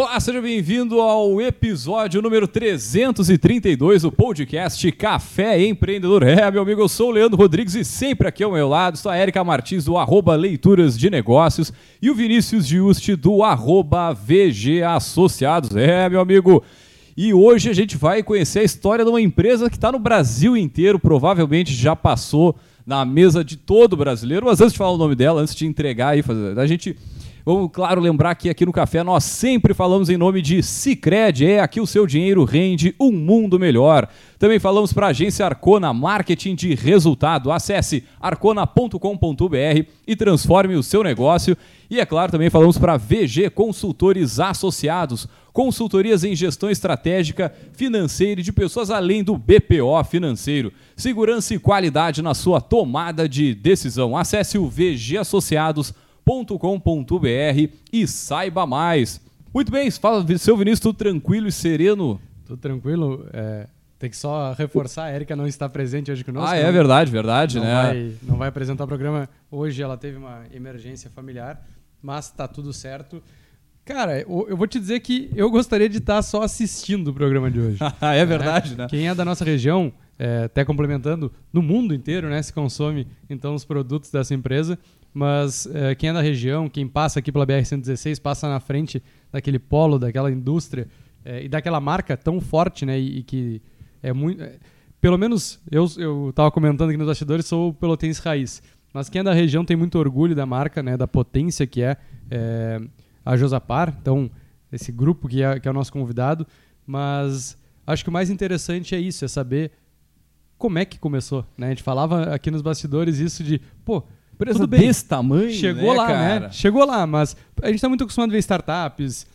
Olá, seja bem-vindo ao episódio número 332 do podcast Café Empreendedor. É, meu amigo, eu sou o Leandro Rodrigues e sempre aqui ao meu lado está a Erika Martins do arroba Leituras de Negócios e o Vinícius Giusti do arroba VG Associados. É, meu amigo, e hoje a gente vai conhecer a história de uma empresa que está no Brasil inteiro, provavelmente já passou na mesa de todo brasileiro. Mas antes de falar o nome dela, antes de entregar aí, a gente Vamos, claro, lembrar que aqui no Café nós sempre falamos em nome de Cicred. É, aqui o seu dinheiro rende um mundo melhor. Também falamos para a agência Arcona Marketing de Resultado. Acesse arcona.com.br e transforme o seu negócio. E é claro, também falamos para VG Consultores Associados, consultorias em gestão estratégica, financeira e de pessoas além do BPO financeiro. Segurança e qualidade na sua tomada de decisão. Acesse o VG Associados.com com.br e saiba mais. Muito bem, fala, seu Vinícius, tudo tranquilo e sereno? Tudo tranquilo. É, tem que só reforçar, a Erika não está presente hoje conosco. Ah, é verdade, verdade, não né? Vai, não vai apresentar o programa hoje, ela teve uma emergência familiar, mas está tudo certo. Cara, eu vou te dizer que eu gostaria de estar só assistindo o programa de hoje. é verdade, né? né? Quem é da nossa região, é, até complementando, no mundo inteiro, né, se consome então os produtos dessa empresa mas é, quem é da região, quem passa aqui pela BR-116, passa na frente daquele polo, daquela indústria é, e daquela marca tão forte, né? E, e que é muito. É, pelo menos eu estava comentando aqui nos bastidores, sou pelotense raiz. Mas quem é da região tem muito orgulho da marca, né? Da potência que é, é a Josapar. Então, esse grupo que é, que é o nosso convidado. Mas acho que o mais interessante é isso, é saber como é que começou. Né? A gente falava aqui nos bastidores isso de, pô, Empresa Tudo bem. desse tamanho, Chegou né, lá, né? cara? né? Chegou lá, mas a gente está muito acostumado a ver startups,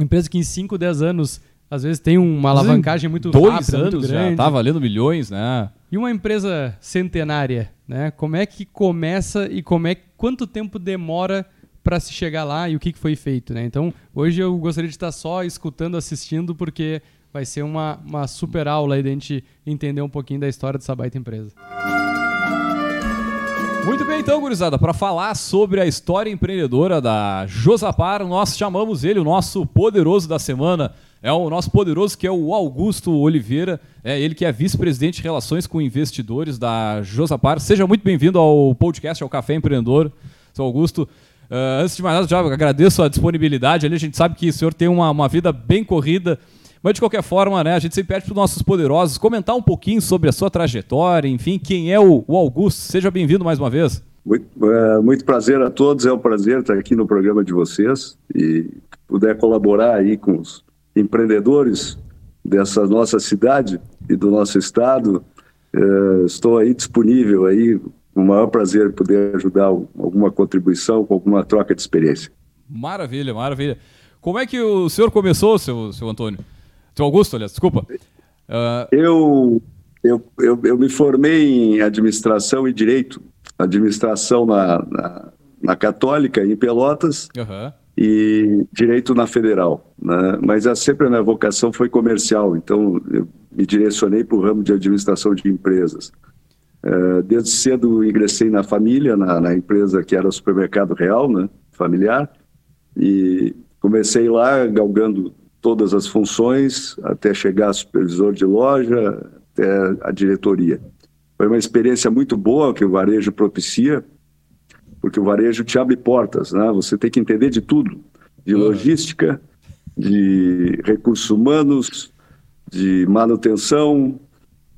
empresas que em 5, 10 anos, às vezes tem uma alavancagem muito dois rápida, anos muito grande. já tá valendo milhões, né? E uma empresa centenária, né? Como é que começa e como é quanto tempo demora para se chegar lá e o que, que foi feito, né? Então, hoje eu gostaria de estar só escutando, assistindo, porque vai ser uma, uma super aula aí de a gente entender um pouquinho da história dessa baita empresa. Muito bem, então, gurizada, para falar sobre a história empreendedora da Josapar, nós chamamos ele, o nosso poderoso da semana. É o nosso poderoso que é o Augusto Oliveira, é ele que é vice-presidente de Relações com Investidores da Josapar. Seja muito bem-vindo ao podcast, ao Café Empreendedor, seu Augusto. Uh, antes de mais nada, já agradeço a disponibilidade ali. A gente sabe que o senhor tem uma, uma vida bem corrida. Mas de qualquer forma, né, a gente sempre pede para os nossos poderosos comentar um pouquinho sobre a sua trajetória, enfim, quem é o, o Augusto. Seja bem-vindo mais uma vez. Muito, é, muito prazer a todos, é um prazer estar aqui no programa de vocês e puder colaborar aí com os empreendedores dessa nossa cidade e do nosso estado. É, estou aí disponível aí, com o maior prazer poder ajudar alguma contribuição, com alguma troca de experiência. Maravilha, maravilha. Como é que o senhor começou, seu, seu Antônio? Seu Augusto, aliás, desculpa. Uh... Eu, eu, eu, eu, me formei em administração e direito. Administração na, na, na Católica, em Pelotas, uhum. e direito na Federal. Né? Mas a, sempre a minha vocação foi comercial, então eu me direcionei para o ramo de administração de empresas. Uh, desde cedo ingressei na família, na, na empresa que era o supermercado real, né, familiar, e comecei lá galgando todas as funções, até chegar a supervisor de loja, até a diretoria. Foi uma experiência muito boa que o varejo propicia, porque o varejo te abre portas, né? Você tem que entender de tudo, de logística, de recursos humanos, de manutenção,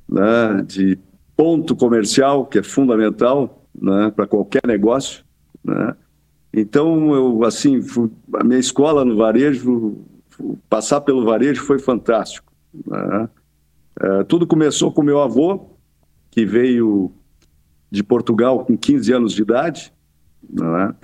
né? de ponto comercial, que é fundamental né? para qualquer negócio, né? Então, eu, assim, a minha escola no varejo passar pelo varejo foi fantástico. Né? É, tudo começou com meu avô, que veio de Portugal com 15 anos de idade. Né?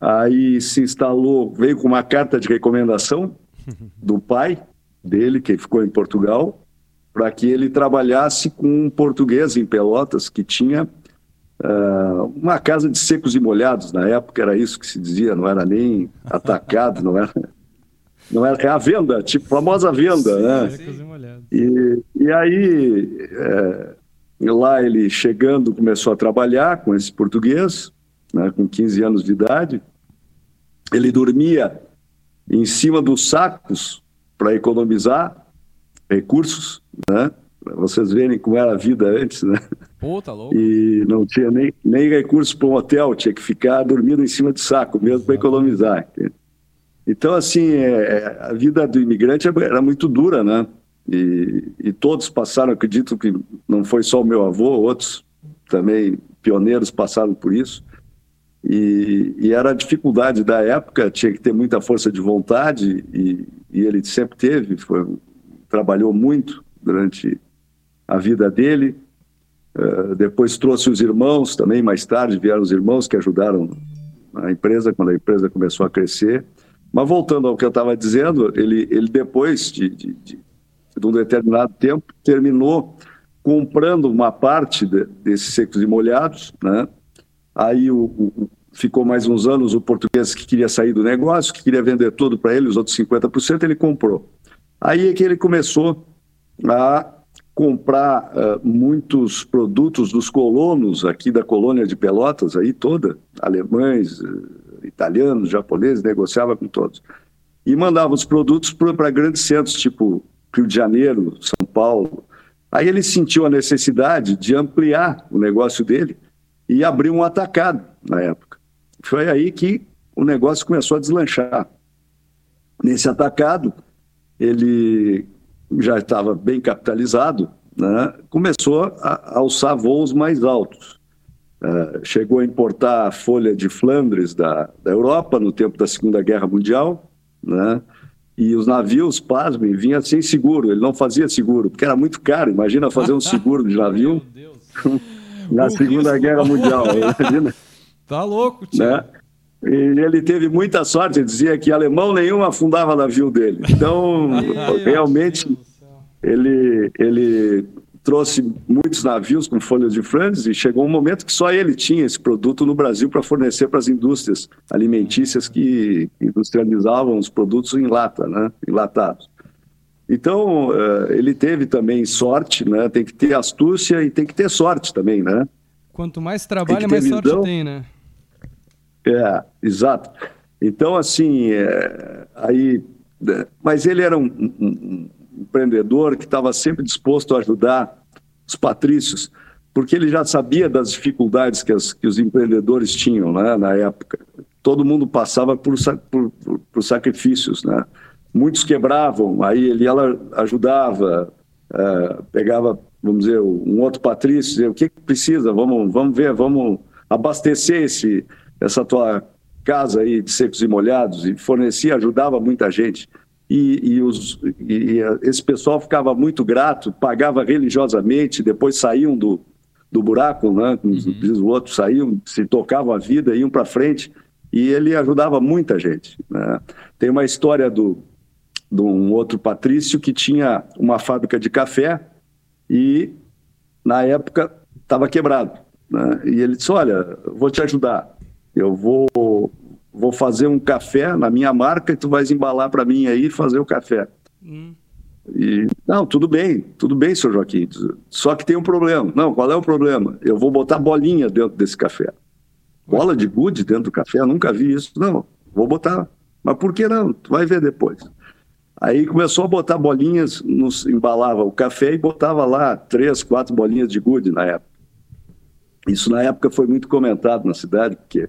Aí se instalou, veio com uma carta de recomendação do pai dele, que ficou em Portugal, para que ele trabalhasse com um português em Pelotas, que tinha uh, uma casa de secos e molhados. Na época era isso que se dizia, não era nem atacado, não era não é, é a venda, tipo, famosa venda, sim, né? Sim. E, e aí, é, lá ele chegando, começou a trabalhar com esse português, né, com 15 anos de idade. Ele dormia em cima dos sacos para economizar recursos, né? Vocês verem como era a vida antes, né? Pô, tá louco. E não tinha nem, nem recursos para um hotel, tinha que ficar dormindo em cima de saco mesmo para economizar. Então, assim, é, é, a vida do imigrante era muito dura, né? E, e, todos passaram, acredito que não foi só o meu avô, outros também pioneiros passaram por isso. E, e, era a dificuldade da época, tinha que ter muita força de vontade, e, e ele sempre teve, foi, trabalhou muito durante a vida dele. Uh, depois trouxe os irmãos também, mais tarde vieram os irmãos que ajudaram a empresa, quando a empresa começou a crescer. Mas voltando ao que eu estava dizendo, ele, ele depois de, de, de, de, um determinado tempo terminou comprando uma parte de, desses secos e molhados, né? Aí o, o, ficou mais uns anos o português que queria sair do negócio, que queria vender tudo para ele, os outros 50% ele comprou. Aí é que ele começou a comprar uh, muitos produtos dos colonos aqui da colônia de Pelotas, aí toda, alemães, uh, italianos, japoneses, negociava com todos. E mandava os produtos para grandes centros, tipo Rio de Janeiro, São Paulo. Aí ele sentiu a necessidade de ampliar o negócio dele e abrir um atacado na época. Foi aí que o negócio começou a deslanchar. Nesse atacado, ele já estava bem capitalizado, né? começou a alçar voos mais altos. Uh, chegou a importar a folha de Flandres da, da Europa no tempo da Segunda Guerra Mundial, né? e os navios, pasmem, vinham sem seguro, ele não fazia seguro, porque era muito caro, imagina fazer um seguro de navio na Segunda Guerra Mundial, imagina. Tá louco, tio. Né? E ele teve muita sorte, ele dizia que alemão nenhum afundava navio dele. Então, realmente, ele, ele trouxe muitos navios com folhas de Flandres e chegou um momento que só ele tinha esse produto no Brasil para fornecer para as indústrias alimentícias que industrializavam os produtos em lata, né, enlatados. Então, eh, ele teve também sorte, né? Tem que ter astúcia e tem que ter sorte também, né? Quanto mais trabalha, mais visão. sorte tem, né? É, exato. Então, assim, é, aí, né, mas ele era um, um empreendedor que estava sempre disposto a ajudar os patrícios, porque ele já sabia das dificuldades que, as, que os empreendedores tinham né, na época. Todo mundo passava por, por, por, sacrifícios, né? Muitos quebravam, aí ele ela ajudava, é, pegava, vamos dizer, um outro patrício, dizia, o que, que precisa? Vamos, vamos ver, vamos abastecer esse, essa tua casa aí de secos e molhados e fornecia, ajudava muita gente. E, e, os, e, esse pessoal ficava muito grato, pagava religiosamente, depois saíam do, do buraco, né? Como uhum. diz o outro, saíam, se tocavam a vida, iam para frente, e ele ajudava muita gente. Né? Tem uma história do, de um outro patrício que tinha uma fábrica de café e, na época, estava quebrado. Né? E ele disse: Olha, vou te ajudar. Eu vou, vou fazer um café na minha marca e tu vais embalar para mim aí e fazer o café. Hum. E, não, tudo bem, tudo bem, senhor Joaquim. Só que tem um problema. Não, qual é o problema? Eu vou botar bolinha dentro desse café. Bola de gude dentro do café? Eu nunca vi isso. Não, vou botar. Mas por que não? Tu vai ver depois. Aí começou a botar bolinhas, nos, embalava o café e botava lá três, quatro bolinhas de gude na época. Isso na época foi muito comentado na cidade, porque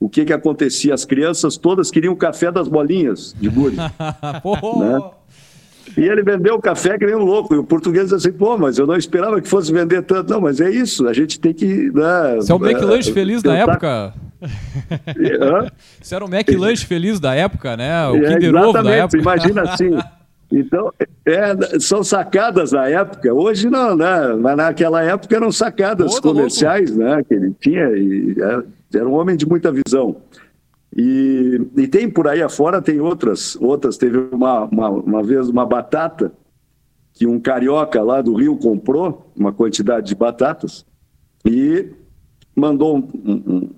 o que que acontecia? As crianças todas queriam o café das bolinhas de gude. né? E ele vendeu o café que nem um louco. E o português disse assim, pô, mas eu não esperava que fosse vender tanto. Não, mas é isso, a gente tem que... Né, Você é o McLanche uh, feliz tentar... da época? Você era o McLanche feliz da época, né? O é, Kinder Ovo da época. imagina assim... Então, é, são sacadas da época. Hoje não, né? Mas naquela época eram sacadas comerciais, louco. né? Que ele tinha. E, é, era um homem de muita visão. E, e tem por aí afora, tem outras. outras. Teve uma, uma, uma vez uma batata que um carioca lá do Rio comprou, uma quantidade de batatas, e mandou um, um, um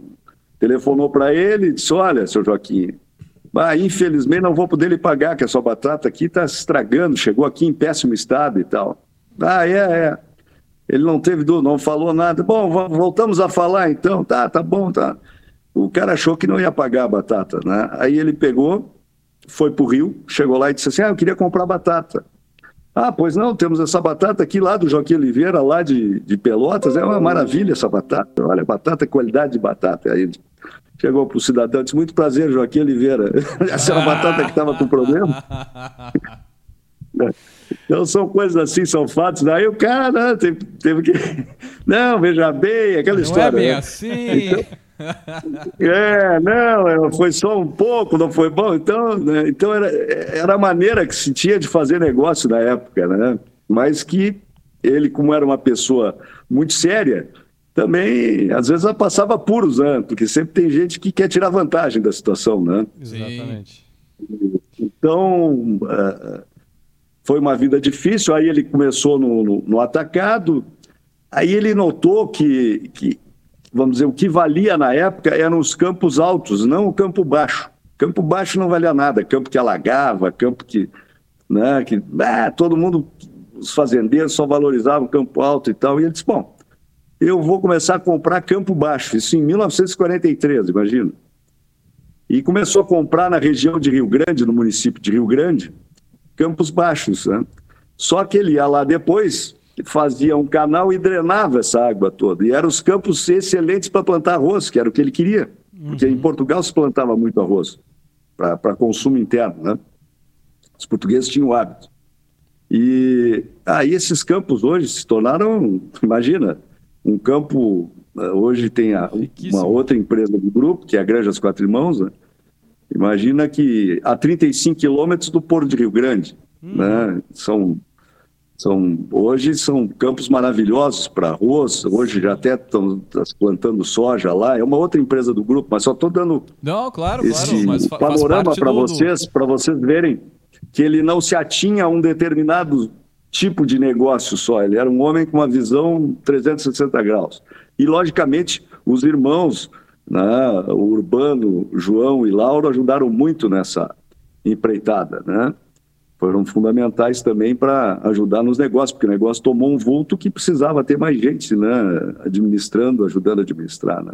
telefonou para ele e disse: Olha, seu Joaquim, ah, infelizmente não vou poder lhe pagar, que a sua batata aqui está estragando, chegou aqui em péssimo estado e tal. Ah, é, é. Ele não teve dúvida, não falou nada. Bom, voltamos a falar então. Tá, tá bom, tá. O cara achou que não ia pagar a batata, né? Aí ele pegou, foi para o Rio, chegou lá e disse assim: Ah, eu queria comprar batata. Ah, pois não, temos essa batata aqui lá do Joaquim Oliveira, lá de, de Pelotas, é uma maravilha essa batata. Olha, batata, qualidade de batata. Aí chegou para o cidadão disse: Muito prazer, Joaquim Oliveira. essa era a batata que estava com problema. Então são coisas assim, são fatos. Daí o cara né, teve, teve, que. Não, veja bem, aquela não história. Não é bem né? assim. Então, é, não, é, foi só um pouco, não foi bom. Então, né, então era, era a maneira que se tinha de fazer negócio na época, né? Mas que ele, como era uma pessoa muito séria, também às vezes passava puros, né? Porque sempre tem gente que quer tirar vantagem da situação, né? Exatamente. Então, uh, foi uma vida difícil. Aí ele começou no, no, no atacado. Aí ele notou que, que vamos dizer, o que valia na época eram os campos altos, não o campo baixo. Campo baixo não valia nada, campo que alagava, campo que, né, que ah, todo mundo, os fazendeiros só valorizavam campo alto e tal. E ele disse, bom, eu vou começar a comprar campo baixo, isso em 1943, imagina. E começou a comprar na região de Rio Grande, no município de Rio Grande, campos baixos. Né? Só que ele ia lá depois fazia um canal e drenava essa água toda. E eram os campos excelentes para plantar arroz, que era o que ele queria. Porque em uhum. Portugal se plantava muito arroz para consumo interno, né? Os portugueses tinham o hábito. E aí ah, esses campos hoje se tornaram, imagina, um campo eh, hoje tem a, uma outra empresa do grupo, que é a Granja Quatro Irmãos, né? Imagina que a 35 quilômetros do Porto de Rio Grande, hum. né? São são, hoje são campos maravilhosos para arroz, hoje já até estão plantando soja lá, é uma outra empresa do grupo, mas só estou dando não, claro, esse claro, panorama para vocês, para vocês verem que ele não se atinha a um determinado tipo de negócio só, ele era um homem com uma visão 360 graus. E, logicamente, os irmãos, né, o Urbano, João e Lauro ajudaram muito nessa empreitada, né? foram fundamentais também para ajudar nos negócios, porque o negócio tomou um vulto que precisava ter mais gente né, administrando, ajudando a administrar. Né?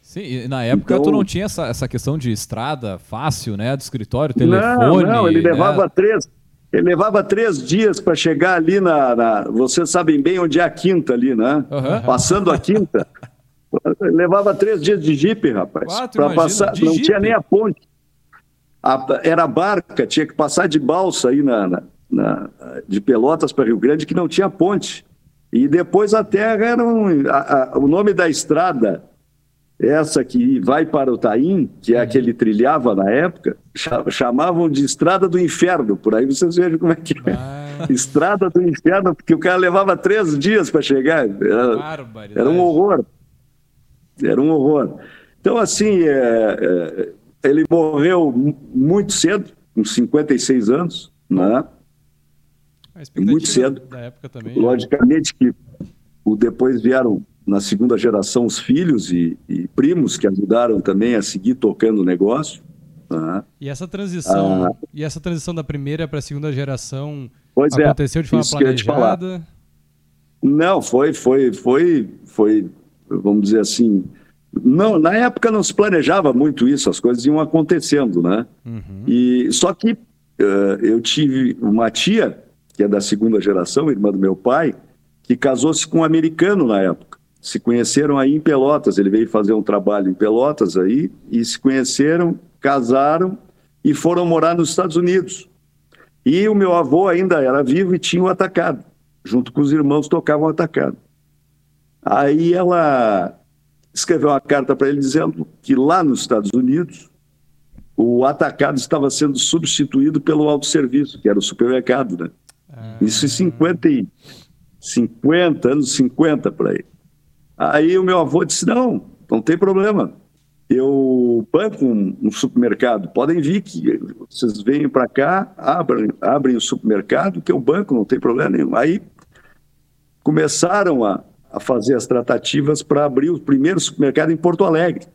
Sim, e na época então, tu não tinha essa, essa questão de estrada fácil, né? Do escritório, telefone. Não, não ele né? levava três. Ele levava três dias para chegar ali na, na, Vocês sabem bem onde é a quinta ali, né? Uhum. Passando a quinta. Levava três dias de jipe, rapaz. Para passar. não tinha nem a ponte a, era barca, tinha que passar de balsa aí na, na, na de Pelotas para Rio Grande, que não tinha ponte. E depois a terra era um, a, a, o nome da estrada, essa que vai para o Taim, que é a que ele trilhava na época, chamavam de Estrada do Inferno. Por aí vocês vejam como é que é. Ah. Estrada do Inferno, porque o cara levava três dias para chegar. Era, era, um horror. Era um horror. Então, assim, é, é ele morreu muito cedo, com 56 anos, né? Muito cedo. Também. Né? Logicamente que o, depois vieram na segunda geração os filhos e, e, primos que ajudaram também a seguir tocando o negócio. Né? E essa transição, ah, e essa transição da primeira para a segunda geração é, aconteceu é, de forma planejada? Não, foi, foi, foi, foi, vamos dizer assim, não, na época não se planejava muito isso, as coisas iam acontecendo, né? Uhum. E só que uh, eu tive uma tia que é da segunda geração, irmã do meu pai, que casou-se com um americano na época. Se conheceram aí em Pelotas, ele veio fazer um trabalho em Pelotas aí e se conheceram, casaram e foram morar nos Estados Unidos. E o meu avô ainda era vivo e tinha o atacado, junto com os irmãos tocavam o atacado. Aí ela escreveu uma carta para ele dizendo que lá nos Estados Unidos o atacado estava sendo substituído pelo autosserviço, que era o supermercado, né? Ah. Isso em 50, 50, anos 50 para aí. Aí o meu avô disse: não, não tem problema. Eu banco um, um supermercado, podem vir que vocês venham para cá, abrem, abrem o supermercado, que eu banco, não tem problema nenhum. Aí começaram a, a fazer as tratativas para abrir o primeiro supermercado em Porto Alegre.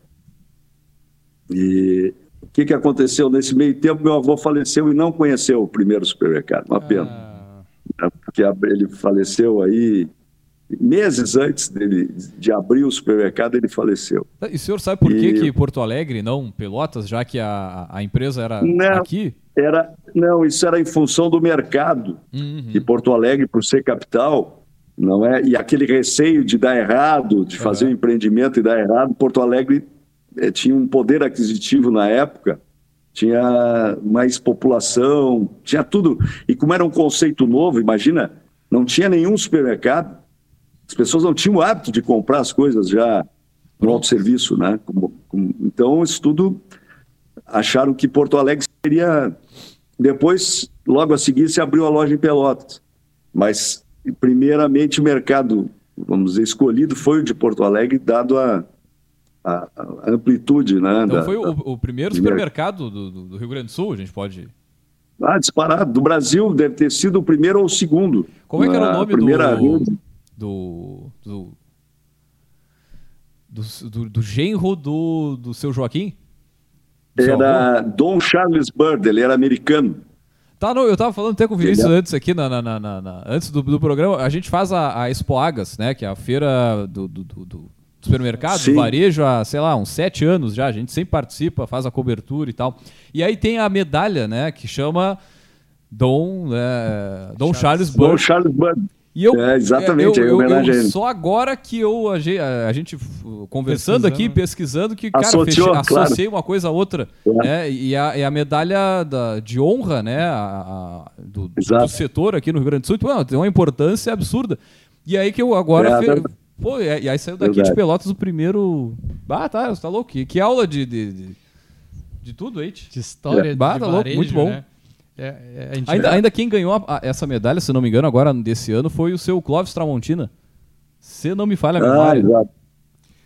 E o que, que aconteceu nesse meio tempo? Meu avô faleceu e não conheceu o primeiro supermercado, uma pena. Ah. Porque ele faleceu aí meses antes dele, de abrir o supermercado, ele faleceu. E o senhor sabe por e... que, que Porto Alegre, não Pelotas, já que a, a empresa era não, aqui? Era, não, isso era em função do mercado. Uhum. E Porto Alegre, por ser capital, não é? E aquele receio de dar errado, de fazer uhum. um empreendimento e dar errado, Porto Alegre eh, tinha um poder aquisitivo na época, tinha mais população, tinha tudo. E como era um conceito novo, imagina, não tinha nenhum supermercado, as pessoas não tinham o hábito de comprar as coisas já no autosserviço, né? Como, como, então, isso tudo acharam que Porto Alegre seria. Depois, logo a seguir, se abriu a loja em Pelotas. Mas, primeiramente, o mercado, vamos dizer, escolhido foi o de Porto Alegre, dado a, a, a amplitude, né? Então, da, foi o, o primeiro supermercado do, do, Rio Grande do Sul, a gente pode. Ah, disparado. Do Brasil deve ter sido o primeiro ou o segundo. Como é que era o nome primeira do, do, do, do, do, do genro do, do seu Joaquim? Era Dom Charles Bird, ele era americano. Tá, não, eu tava falando até com o Vinícius antes aqui, na, na, na, na antes do, do, programa. A gente faz a, a Expo Agas, né? Que é a feira do, do, do supermercado, do varejo, há, sei lá, uns sete anos já. A gente sempre participa, faz a cobertura e tal. E aí tem a medalha, né? Que chama Dom, é, Dom Charles, Charles. Dom Charles Bird. E eu, é, exatamente, eu, eu, eu, só agora que eu a, a gente conversando aqui, pesquisando, que cara, Associou, fechei, claro. associei uma coisa a outra, é. né? E a, e a medalha da, de honra, né, a, a do, do, setor aqui no Rio Grande do Sul, tem uma importância absurda. E aí que eu agora é, fe... Pô, e aí saiu daqui Verdade. de Pelotas o primeiro. Ah, tá, você tá louco? Que, que aula de, de, de, de tudo aí. De história, é. bah, de tá louco, muito bom. Né? É, é, ainda, ainda, quem ganhou a, a, essa medalha, se não me engano, agora desse ano, foi o seu Clóvis Tramontina. Se não me falha a ah, memória. Exato.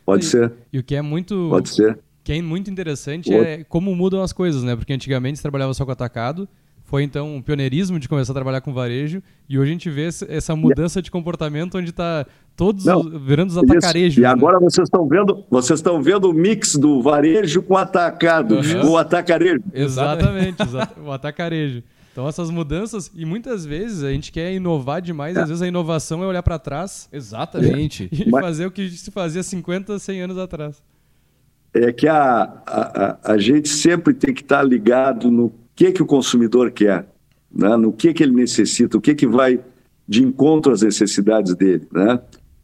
Pode e, ser. E o que é muito. Pode ser. que é muito interessante é como mudam as coisas, né? Porque antigamente se trabalhava só com atacado, foi então um pioneirismo de começar a trabalhar com varejo, e hoje a gente vê essa mudança de comportamento onde está todos Não, virando os atacarejos. E né? agora vocês estão vendo, vocês estão vendo o mix do varejo com atacado, uhum. o atacarejo. Exatamente, o atacarejo. Então essas mudanças, e muitas vezes a gente quer inovar demais, é. às vezes a inovação é olhar para trás. Exatamente. E Mas... fazer o que se fazia 50, 100 anos atrás. É que a, a, a gente sempre tem que estar ligado no que, que o consumidor quer, né? no que, que ele necessita, o que, que vai de encontro às necessidades dele. Né?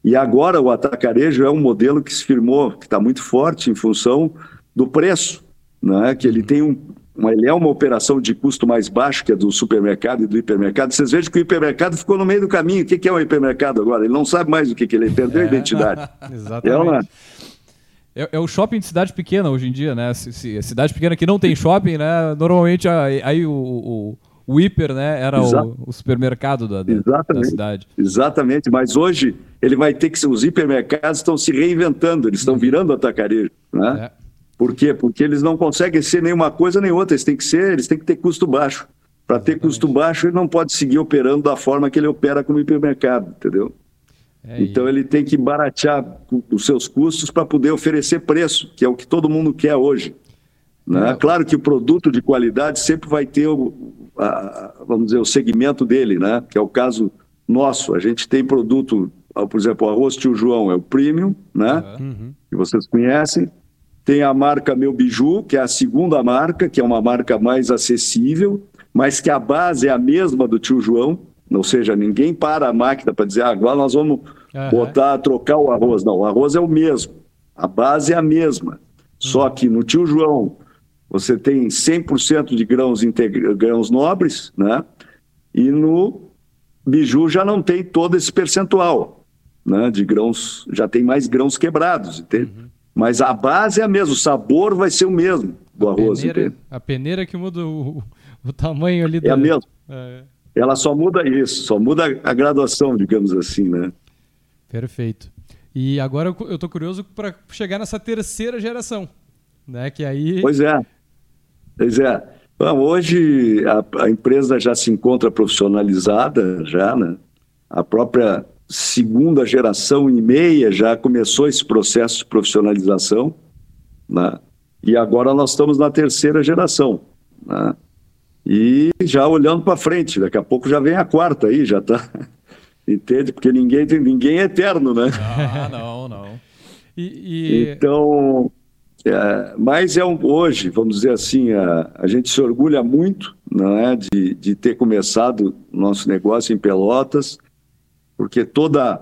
E agora o atacarejo é um modelo que se firmou, que está muito forte em função do preço, né? que ele tem um, uma, ele é uma operação de custo mais baixo que a do supermercado e do hipermercado. Vocês vejam que o hipermercado ficou no meio do caminho. O que, é um hipermercado agora? Ele não sabe mais o que, que ele é, perdeu é. a identidade. Exatamente. É, é, é, o shopping de cidade pequena hoje em dia, né? Se, se, cidade pequena que não tem shopping, né? Normalmente aí o, o o hiper, né, era o, o, supermercado da, da, da, cidade. Exatamente, mas hoje ele vai ter que os hipermercados estão se reinventando, eles estão uhum. virando atacarejo, né? É. Por quê? Porque eles não conseguem ser nenhuma coisa nem outra, eles têm que ser, eles têm que ter custo baixo. Para ter custo baixo, ele não pode seguir operando da forma que ele opera como hipermercado, entendeu? É, então e... ele tem que baratear os seus custos para poder oferecer preço, que é o que todo mundo quer hoje. Né? É. Claro que o produto de qualidade sempre vai ter o, a, vamos dizer, o segmento dele, né? Que é o caso nosso. A gente tem produto, por exemplo, o arroz tio João é o premium, né? Uhum. Que vocês conhecem. Tem a marca Meu Biju, que é a segunda marca, que é uma marca mais acessível, mas que a base é a mesma do tio João. Ou seja, ninguém para a máquina para dizer, ah, agora nós vamos uhum. botar, trocar o arroz. Não, o arroz é o mesmo. A base é a mesma. Uhum. Só que no tio João, você tem 100% de grãos, grãos nobres, né? E no biju já não tem todo esse percentual, né? De grãos, já tem mais grãos quebrados, entende? Uhum. Mas a base é a mesma, o sabor vai ser o mesmo do a arroz, peneira, entende? A peneira que muda o, o tamanho ali. É a mesma. É. Ela só muda isso, só muda a graduação, digamos assim, né? Perfeito. E agora eu estou curioso para chegar nessa terceira geração, né? Que aí. Pois é. Pois é. Bom, hoje a, a, empresa já se encontra profissionalizada, já, né? A própria segunda geração e meia já começou esse processo de profissionalização, né? E agora nós estamos na terceira geração, né? E já olhando para frente, daqui a pouco já vem a quarta aí, já está. Entende? Porque ninguém, ninguém é eterno, né? Ah, não, não. E, e... Então, É, mas é um, hoje, vamos dizer assim, a, a gente se orgulha muito não é, de, de ter começado nosso negócio em Pelotas, porque toda,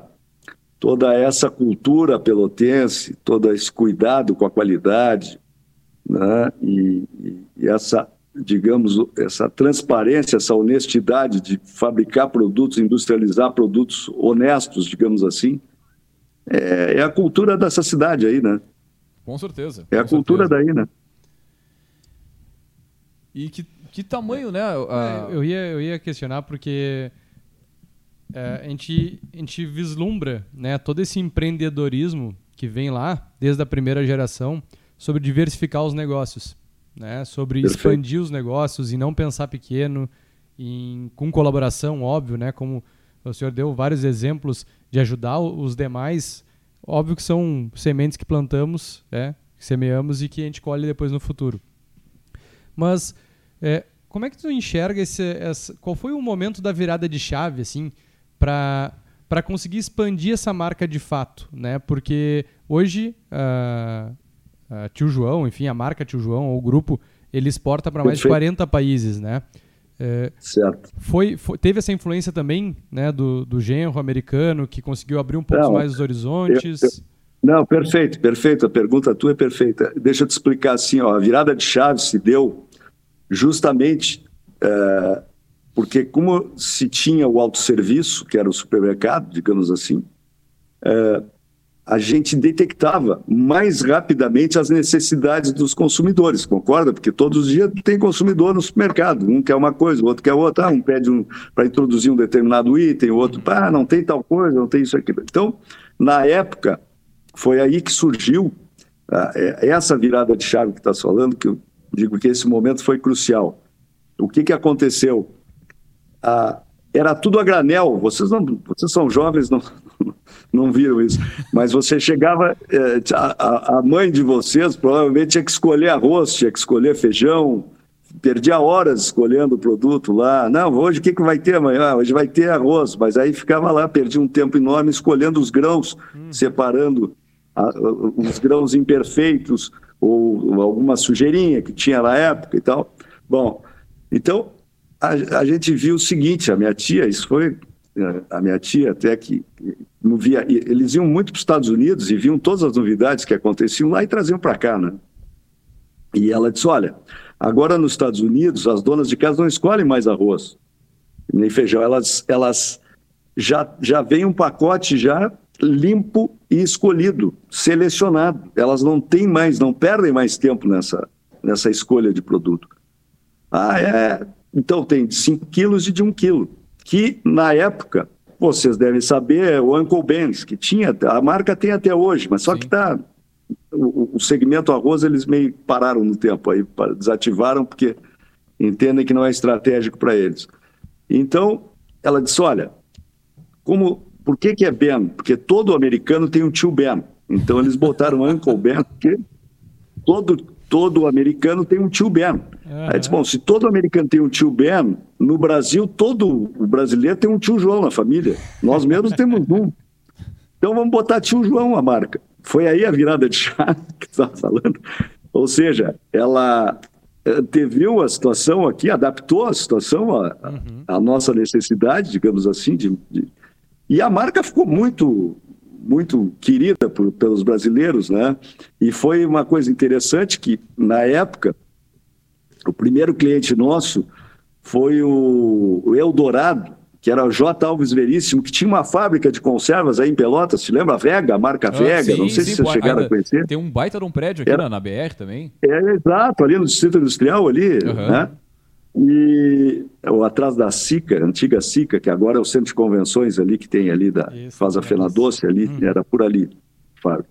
toda essa cultura pelotense, todo esse cuidado com a qualidade né, e, e essa, digamos, essa transparência, essa honestidade de fabricar produtos, industrializar produtos honestos, digamos assim, é, é a cultura dessa cidade aí, né? Com certeza. É com a cultura certeza. daí, né? E que, que tamanho, né? A... É, eu, ia, eu ia questionar porque é, a, gente, a gente vislumbra né, todo esse empreendedorismo que vem lá, desde a primeira geração, sobre diversificar os negócios, né? sobre Perfeito. expandir os negócios e não pensar pequeno, em, com colaboração, óbvio, né? como o senhor deu vários exemplos de ajudar os demais Óbvio que são sementes que plantamos, é, que semeamos e que a gente colhe depois no futuro. Mas é, como é que tu enxerga esse, essa, qual foi o momento da virada de chave assim para para conseguir expandir essa marca de fato, né? Porque hoje uh, uh, Tio João, enfim, a marca Tio João ou o grupo, ele exporta para mais de 40 países, né? É, certo. Foi, foi, teve essa influência também né, do, do genro americano que conseguiu abrir um pouco não, mais os horizontes? Eu, eu, não, perfeito, perfeito. A pergunta tua é perfeita. Deixa eu te explicar assim: ó, a virada de chave se deu justamente é, porque, como se tinha o autosserviço, que era o supermercado, digamos assim, é, a gente detectava mais rapidamente as necessidades dos consumidores, concorda? Porque todos os dias tem consumidor no supermercado, um quer uma coisa, o outro quer outra, ah, um pede um, para introduzir um determinado item, o outro, ah, não tem tal coisa, não tem isso aqui. Então, na época, foi aí que surgiu ah, é, essa virada de chave que está falando, que eu digo que esse momento foi crucial. O que, que aconteceu? Ah, era tudo a granel, vocês, não, vocês são jovens, não, não viram isso. Mas você chegava, é, a, a, mãe de vocês provavelmente tinha que escolher arroz, tinha que escolher feijão, perdia horas escolhendo o produto lá. Não, hoje o que, que vai ter amanhã? Ah, hoje vai ter arroz, mas aí ficava lá, perdia um tempo enorme escolhendo os grãos, hum. separando a, os grãos imperfeitos ou alguma sujeirinha que tinha na época e tal. Bom, então a, a gente viu o seguinte, a minha tia, isso foi a minha tia até que não via, eles iam muito para os Estados Unidos e viam todas as novidades que aconteciam lá e traziam para cá, né? E ela disse, olha, agora nos Estados Unidos as donas de casa não escolhem mais arroz nem feijão, elas elas já já vem um pacote já limpo e escolhido, selecionado. Elas não têm mais, não perdem mais tempo nessa nessa escolha de produto. Ah, é. Então tem de 5 quilos e de 1 um quilo que na época, vocês devem saber, o Uncle Ben's, que tinha, a marca tem até hoje, mas só Sim. que tá, o, o, segmento arroz eles meio pararam no tempo aí, desativaram porque entendem que não é estratégico para eles. Então, ela disse, olha, como, por que que é Ben? Porque todo americano tem um tio Ben. Então eles botaram Uncle Ben, porque todo, todo americano tem um tio Ben. Uhum. Aí disse, bom, se todo americano tem um tio Ben, no Brasil todo o brasileiro tem um tio João na família. Nós mesmos temos um. Então vamos botar tio João a marca. Foi aí a virada de chave que estava falando. Ou seja, ela anteviu a situação aqui, adaptou a situação à, uhum. nossa necessidade, digamos assim, de, de, e a marca ficou muito muito querida por, pelos brasileiros, né? E foi uma coisa interessante que na época o primeiro cliente nosso foi o, o Eldorado, que era o J. Alves Veríssimo, que tinha uma fábrica de conservas aí em Pelotas, se lembra? A Vega, a marca ah, Vega, sim, não sei sim, se vocês chegaram a conhecer. Tem um baita de um prédio aqui era, na, na, BR também. É, exato, ali no Distrito Industrial, ali, uhum. né? E ou atrás da SICA, antiga SICA, que agora é o centro de convenções ali, que tem ali, da, Isso, faz a Fena Doce ali, hum. era por ali, fábrica.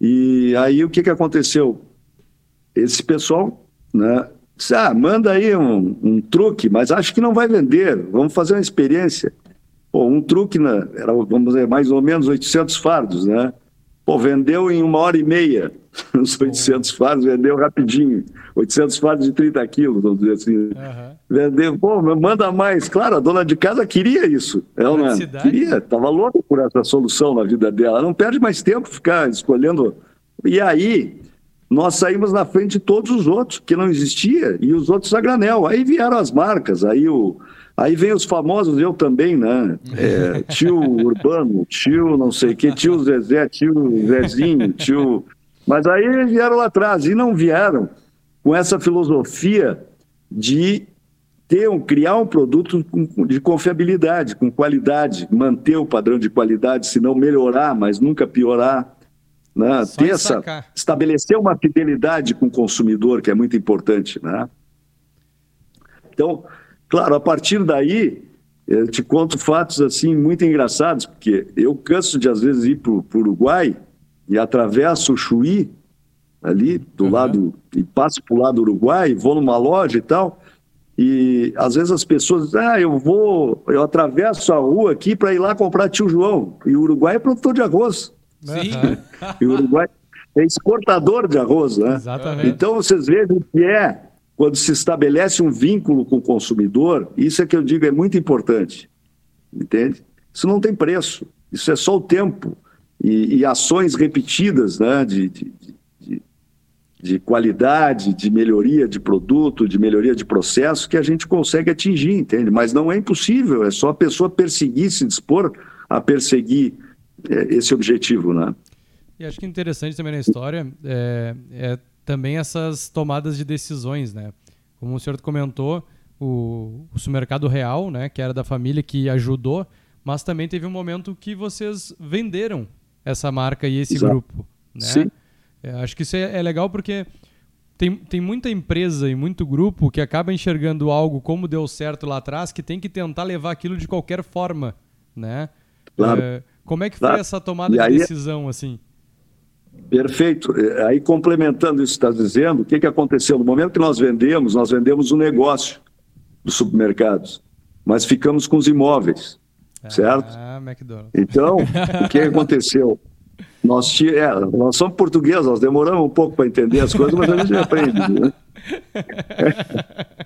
E aí o que, que aconteceu? Esse pessoal, né, Disse, ah, manda aí um, um, truque, mas acho que não vai vender, vamos fazer uma experiência. Pô, um truque, né, era, vamos dizer, mais ou menos 800 fardos, né? Pô, vendeu em uma hora e meia os 800 fardos, vendeu rapidinho. 800 fardos de 30 quilos, vamos dizer assim. Uhum. Vendeu, pô, manda mais. Claro, a dona de casa queria isso. Ela queria, estava louca por essa solução na vida dela. Não perde mais tempo ficar escolhendo. E aí, nós saímos na frente de todos os outros, que não existia, e os outros a granel. Aí vieram as marcas, aí o. Aí vem os famosos, eu também, né? É, tio Urbano, tio não sei o que, tio Zezé, tio Zezinho, tio. Mas aí vieram lá atrás e não vieram com essa filosofia de ter um, criar um produto de confiabilidade, com qualidade, manter o padrão de qualidade, se não melhorar, mas nunca piorar. Né? Ter essa, estabelecer uma fidelidade com o consumidor, que é muito importante. Né? Então, claro, a partir daí, eu te conto fatos assim muito engraçados, porque eu canso de às vezes ir para o Uruguai e atravesso o Chuí, ali do uhum. lado, e passo para o lado do Uruguai, vou numa loja e tal, e às vezes as pessoas dizem, ah, eu vou, eu atravesso a rua aqui para ir lá comprar tio João. E o Uruguai é produtor de arroz. Sim. e o Uruguai é exportador de arroz, né? Exatamente. Então vocês vejam o que é quando se estabelece um vínculo com o consumidor, isso é que eu digo é muito importante. Entende? Isso não tem preço. Isso é só o tempo e, e ações repetidas né, de, de, de qualidade, de melhoria de produto, de melhoria de processo que a gente consegue atingir, entende? Mas não é impossível, é só a pessoa perseguir, se dispor a perseguir é, esse objetivo, né? E acho que interessante também na história é, é, também essas tomadas de decisões, né? Como o senhor comentou, o, o supermercado real, né, que era da família que ajudou, mas também teve um momento que vocês venderam essa marca e esse Exato. grupo, né? Sim. É, acho que isso é, é, legal porque tem, tem muita empresa e muito grupo que acaba enxergando algo como deu certo lá atrás, que tem que tentar levar aquilo de qualquer forma, né? Claro. É, como é que claro. foi essa tomada de decisão, assim? Perfeito. É, aí, complementando isso que está dizendo, o que, que aconteceu? No momento que nós vendemos, nós vendemos o um negócio dos supermercados, mas ficamos com os imóveis, ah, certo? Ah, McDonald's. Então, o que aconteceu? Nós, é, nós somos portugueses, nós demoramos um pouco para entender as coisas, mas a gente aprende. Né?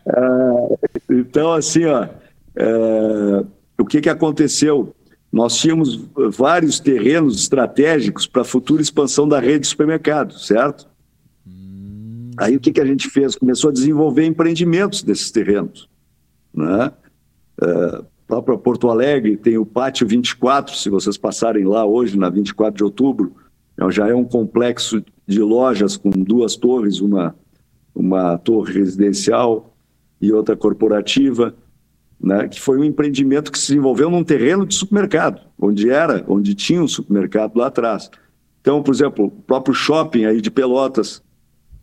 é, então, assim, ó, é, o que, que aconteceu? Nós tínhamos vários terrenos estratégicos para a futura expansão da rede de supermercados, certo? Hum. Aí o que, que a gente fez? Começou a desenvolver empreendimentos desses terrenos. Né? É, própria Porto Alegre tem o Pátio 24, se vocês passarem lá hoje, na 24 de outubro, é já é um complexo de lojas com duas torres, uma, uma torre residencial e outra corporativa, né, que foi um empreendimento que se desenvolveu num terreno de supermercado, onde era, onde tinha um supermercado lá atrás. Então, por exemplo, o próprio shopping aí de Pelotas,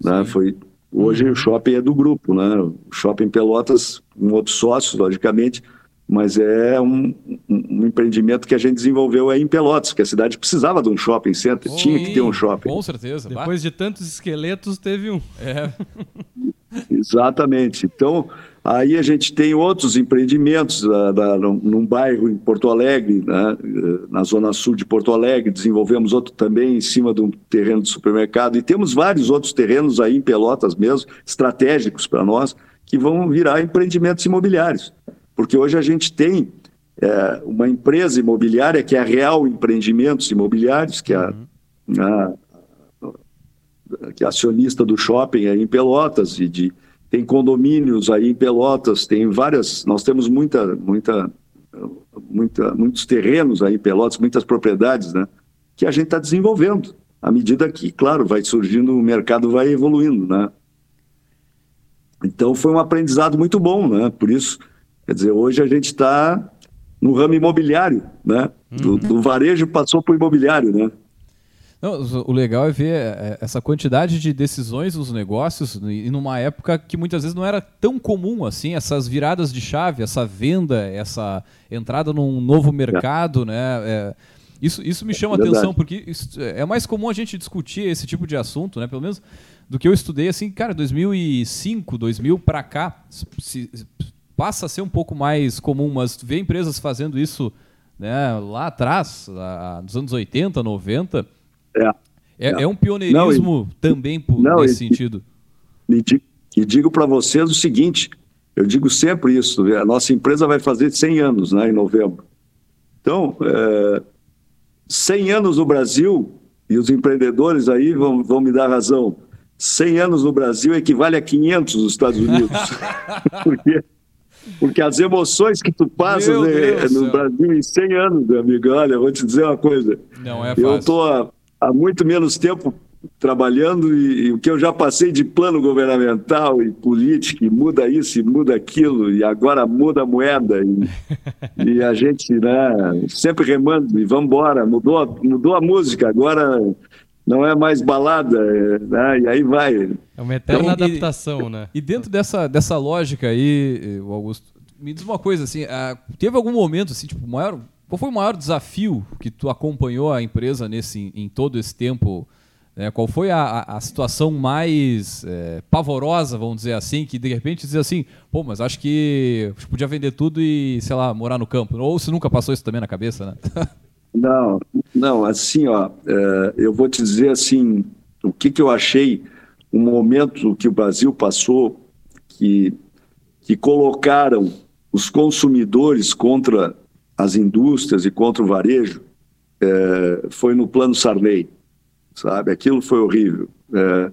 né, foi hoje uhum. o shopping é do grupo, né? O shopping Pelotas, um outro sócio, logicamente, mas é um, um, empreendimento que a gente desenvolveu aí em Pelotas, que a cidade precisava de um shopping center, tinha que ter um shopping. Com certeza. Depois de tantos esqueletos, teve um. É. Exatamente. Então, aí a gente tem outros empreendimentos uh, da, num, num, bairro em Porto Alegre, né, na zona sul de Porto Alegre, desenvolvemos outro também em cima de um terreno de supermercado, e temos vários outros terrenos aí em Pelotas mesmo, estratégicos para nós, que vão virar empreendimentos imobiliários porque hoje a gente tem é, uma empresa imobiliária que é a Real Empreendimentos Imobiliários, que é, a, uhum. a, que é acionista do shopping aí em Pelotas e de tem condomínios aí em Pelotas, tem várias, nós temos muita, muita, muita, muitos terrenos aí em Pelotas, muitas propriedades, né, que a gente está desenvolvendo à medida que, claro, vai surgindo, o mercado vai evoluindo, né. Então foi um aprendizado muito bom, né, por isso Quer dizer, hoje a gente está no ramo imobiliário, né? Do, uhum. do varejo passou para o imobiliário, né? Não, o legal é ver é, essa quantidade de decisões nos negócios e numa época que muitas vezes não era tão comum assim, essas viradas de chave, essa venda, essa entrada num novo mercado, é. né? É, isso, isso me chama é atenção porque é mais comum a gente discutir esse tipo de assunto, né? Pelo menos do que eu estudei assim, cara, 2005, 2000 para cá, se, passa a ser um pouco mais comum, mas ver empresas fazendo isso né, lá atrás, nos anos 80, 90, é, é, é. é um pioneirismo não, e, também por, não, nesse e, sentido. E, e digo para vocês o seguinte, eu digo sempre isso, a nossa empresa vai fazer 100 anos né, em novembro. Então, é, 100 anos no Brasil, e os empreendedores aí vão, vão me dar razão, 100 anos no Brasil equivale a 500 nos Estados Unidos. porque, porque as emoções que tu passas né, no Brasil em 100 anos, meu amigo, olha, eu vou te dizer uma coisa. Não é fácil. Eu estou há, há muito menos tempo trabalhando e, e, o que eu já passei de plano governamental e política, e muda isso e muda aquilo, e agora muda a moeda, e, e a gente né, sempre remando, e vamos embora, mudou, mudou a música, agora não é mais balada, né, e aí vai. É uma eterna então, adaptação, e, né? E dentro dessa, dessa lógica aí, Augusto, me diz uma coisa, assim, uh, teve algum momento, assim, tipo, maior, qual foi o maior desafio que tu acompanhou a empresa nesse, em todo esse tempo é, qual foi a, a situação mais é, pavorosa, vamos dizer assim, que de repente dizer assim, pô, mas acho que podia vender tudo e, sei lá, morar no campo. Ou se nunca passou isso também na cabeça, né? não, não, assim, ó, é, eu vou te dizer assim, o que, que eu achei, um momento que o Brasil passou, que, que colocaram os consumidores contra as indústrias e contra o varejo, é, foi no plano Sarney sabe? Aquilo foi horrível. É,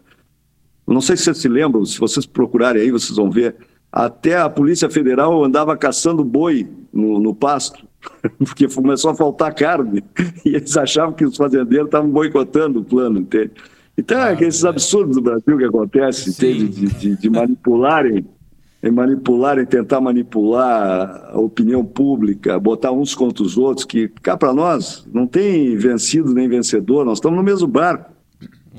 não sei se vocês se lembram, se vocês procurarem aí, vocês vão ver. Até a Polícia Federal andava caçando boi no, no pasto, porque começou a faltar carne, e eles achavam que os fazendeiros estavam boicotando o plano, entende? Então, é ah, é esses absurdos do Brasil que acontecem, entende? De, de, de manipularem em manipular, em tentar manipular a opinião pública, botar uns contra os outros, que cá para nós não tem vencido nem vencedor, nós estamos no mesmo barco.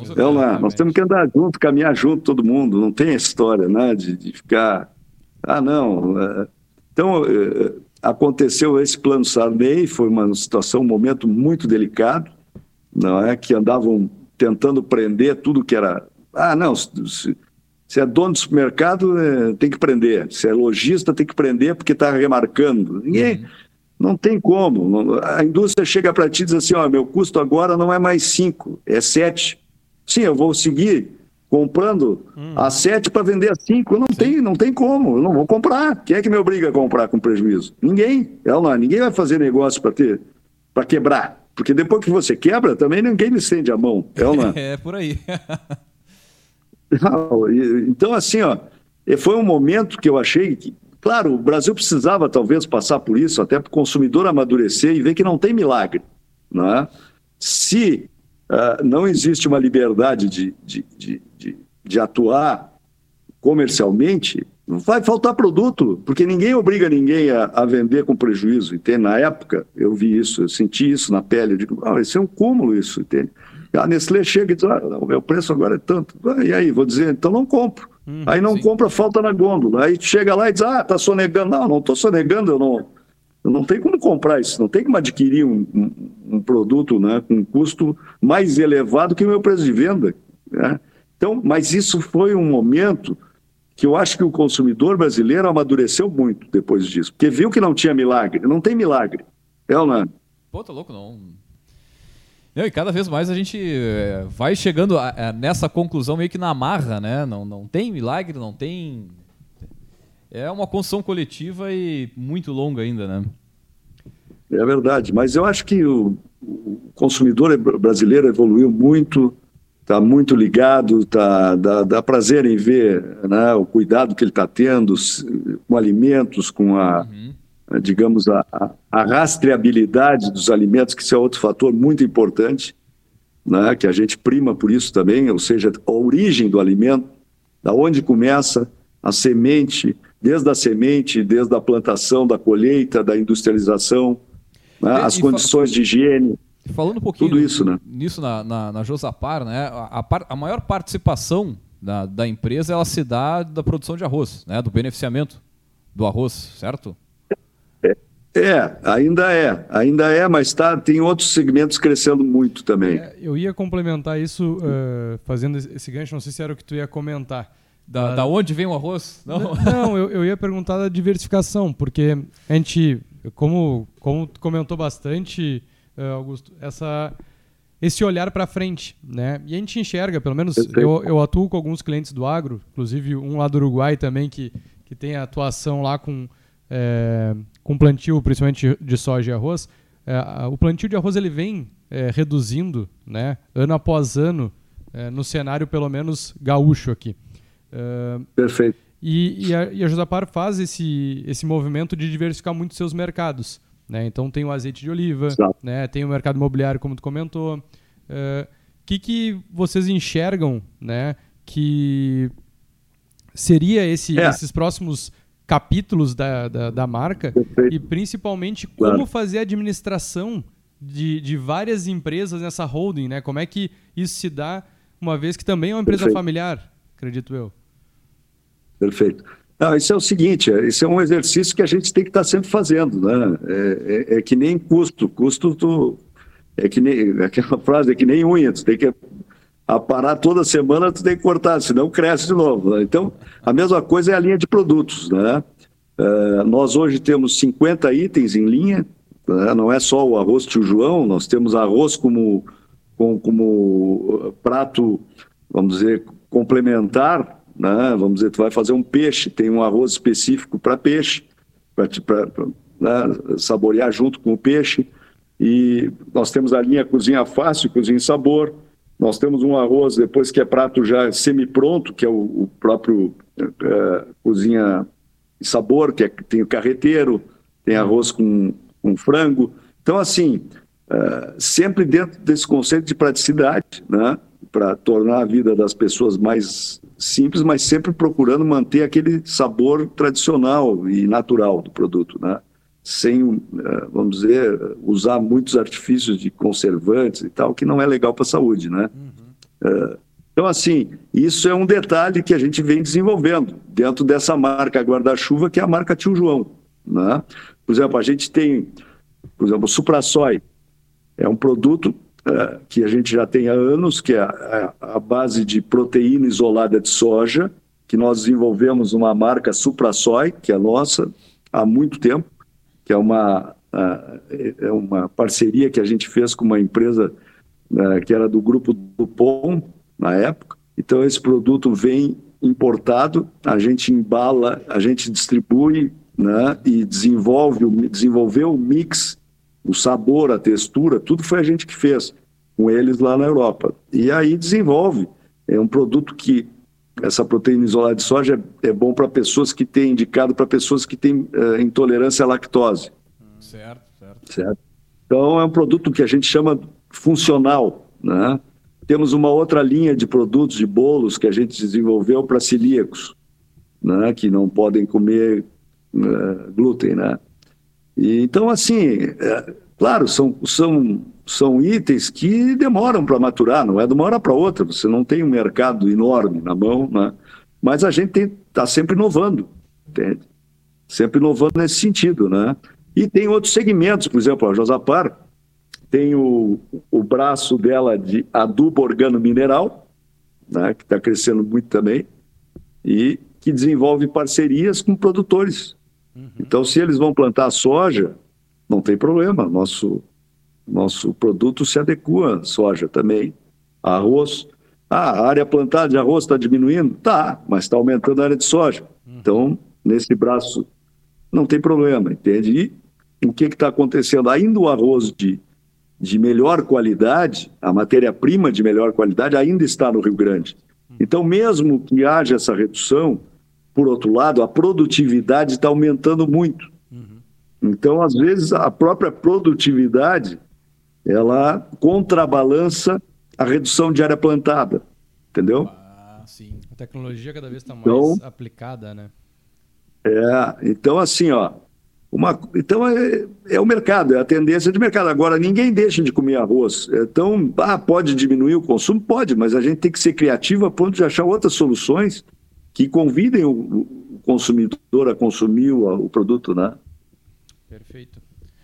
Então, lá, nós temos que andar junto, caminhar junto, todo mundo. Não tem história né, de, de ficar. Ah, não. É, então, é, aconteceu esse plano Sarney, foi uma situação, um momento muito delicado, não é? Que andavam tentando prender tudo que era. Ah, não, se, se é dono de supermercado, é, tem que prender. Se é lojista, tem que prender porque está remarcando. Ninguém. Uhum. Não tem como. A indústria chega para ti e diz assim: ó, meu custo agora não é mais 5, é 7. Sim, eu vou seguir comprando uhum. a 7 para vender a 5. Não tem, não tem como. Eu não vou comprar. Quem é que me obriga a comprar com prejuízo? Ninguém. Ela, ninguém vai fazer negócio para ter para quebrar. Porque depois que você quebra, também ninguém me estende a mão. É, é por aí. Então, assim, ó, foi um momento que eu achei que, claro, o Brasil precisava talvez passar por isso, até para o consumidor amadurecer e ver que não tem milagre. Né? Se uh, não existe uma liberdade de, de, de, de, atuar comercialmente, vai faltar produto, porque ninguém obriga ninguém a, a vender com prejuízo, entende? Na época, eu vi isso, eu senti isso na pele, eu digo, ah, isso é um cúmulo isso, entende? A Nestlé chega e diz: ah, o meu preço agora é tanto. Ah, e aí, vou dizer, então não compro. Hum, aí não sim. compra, falta na gôndola. Aí chega lá e diz: ah, está sonegando. Não, não estou sonegando, eu não, eu não tenho como comprar isso, não tem como adquirir um, um, um produto né, com um custo mais elevado que o meu preço de venda. Né? Então, mas isso foi um momento que eu acho que o consumidor brasileiro amadureceu muito depois disso, porque viu que não tinha milagre. Não tem milagre. É ou não? Pô, tá louco, não. Não, e cada vez mais a gente eh, vai chegando a, a, nessa conclusão meio que na marra, né? Não, não tem milagre, não tem. É uma construção coletiva e muito longa ainda, né? É verdade, mas eu acho que o, o consumidor brasileiro evoluiu muito, está muito ligado, tá, dá, dá prazer em ver né, o cuidado que ele está tendo com alimentos, com a. Uhum digamos, a, a, rastreabilidade dos alimentos, que isso é outro fator muito importante, né, que a gente prima por isso também, ou seja, a origem do alimento, da onde começa a semente, desde a semente, desde a plantação, da colheita, da industrialização, né, as condições de higiene. Falando um pouquinho tudo isso, né? nisso na, na, na Josapar, né, a, a, a maior participação da, da empresa ela se dá da produção de arroz, né, do beneficiamento do arroz, certo? É, ainda é, ainda é, mas tá, tem outros segmentos crescendo muito também. É, eu ia complementar isso uh, fazendo esse gancho, não sei se era o que tu ia comentar. Da, da onde vem o arroz? Não, não eu, eu ia perguntar da diversificação, porque a gente, como, como tu comentou bastante, uh, Augusto, essa, esse olhar para frente, né? E a gente enxerga, pelo menos eu, eu atuo com alguns clientes do agro, inclusive um lá do Uruguai também, que, que tem atuação lá com é, com plantio, principalmente de soja e arroz, é, o plantio de arroz ele vem é, reduzindo, né, ano após ano, no cenário, pelo menos, gaúcho aqui. Perfeito. E, e, a, e a Josapar faz esse, esse movimento de diversificar muito seus mercados. Né? Então tem o azeite de oliva, né? tem o mercado imobiliário, como tu comentou. O uh, que, que vocês enxergam né, que seria esse, é. esses próximos capítulos da, da, da marca Perfeito. e principalmente como claro. fazer a administração de, de várias empresas nessa holding, né? Como é que isso se dá, uma vez que também é uma empresa Perfeito. familiar, acredito eu. Perfeito. Não, isso é o seguinte, isso é um exercício que a gente tem que estar sempre fazendo, né? É, é, é que nem custo, custo tu, é que nem, aquela frase é que nem unha, tu tem que aparar toda semana, tu tem que cortar, senão cresce de novo. Né? Então, a mesma coisa é a linha de produtos, né? Uh, nós hoje temos 50 itens em linha, né? não é só o arroz tio João, nós temos arroz como, como, como prato, vamos dizer, complementar, né? Vamos dizer, tu vai fazer um peixe, tem um arroz específico para peixe, para né? saborear junto com o peixe. E nós temos a linha Cozinha Fácil, Cozinha Sabor. Nós temos um arroz, depois que é prato já semi-pronto, que é o, o próprio é, Cozinha Sabor, que é, tem o carreteiro, tem arroz com, com frango. Então, assim, é, sempre dentro desse conceito de praticidade, né? para tornar a vida das pessoas mais simples, mas sempre procurando manter aquele sabor tradicional e natural do produto, né? Sem, eh, vamos dizer, usar muitos artifícios de conservantes e tal, que não é legal para a saúde, né? Uhum. Então, assim, isso é um detalhe que a gente vem desenvolvendo dentro dessa marca guarda-chuva, que é a marca Tio João, né? Por exemplo, a gente tem, por exemplo, o Suprasoy, é um produto é, que a gente já tem há anos, que é a, a, base de proteína isolada de soja, que nós desenvolvemos uma marca SupraSoy, que é nossa, há muito tempo, que é uma, é uma parceria que a gente fez com uma empresa é, que era do grupo Dupont, na época. Então, esse produto vem importado, a gente embala, a gente distribui né, e desenvolve, desenvolveu o mix o sabor, a textura, tudo foi a gente que fez com eles lá na Europa. E aí desenvolve. É um produto que essa proteína isolada de soja é, é bom para pessoas que têm indicado para pessoas que têm é, intolerância à lactose. Certo, certo. Certo. Então é um produto que a gente chama funcional, né? Temos uma outra linha de produtos de bolos que a gente desenvolveu para celíacos, né? Que não podem comer uh, glúten, né? Então, assim, é, claro, são, são, são itens que demoram para maturar, não é de uma hora para outra, você não tem um mercado enorme na mão, né? mas a gente está sempre inovando, entende? Sempre inovando nesse sentido, né? E tem outros segmentos, por exemplo, a Josapar tem o, o braço dela de adubo organo mineral, né, que está crescendo muito também, e que desenvolve parcerias com produtores Uhum. Então, se eles vão plantar soja, não tem problema, nosso, nosso produto se adequa à soja também. Arroz, ah, a área plantada de arroz está diminuindo? Tá, mas está aumentando a área de soja. Uhum. Então, nesse braço, não tem problema, entende? E o que está acontecendo? Ainda o arroz de, de melhor qualidade, a matéria-prima de melhor qualidade, ainda está no Rio Grande. Uhum. Então, mesmo que haja essa redução, por outro lado, a produtividade está aumentando muito. Uhum. Então, às vezes, a própria produtividade ela contrabalança a redução de área plantada, entendeu? Ah, sim. A tecnologia cada vez está mais então, aplicada, né? É, então assim, ó, uma, então é, é, o mercado, é a tendência de mercado. Agora, ninguém deixa de comer arroz. Então, ah, pode diminuir o consumo? Pode, mas a gente tem que ser criativo a ponto de achar outras soluções que convidem o, consumidor a consumir o, o, produto, né? Perfeito.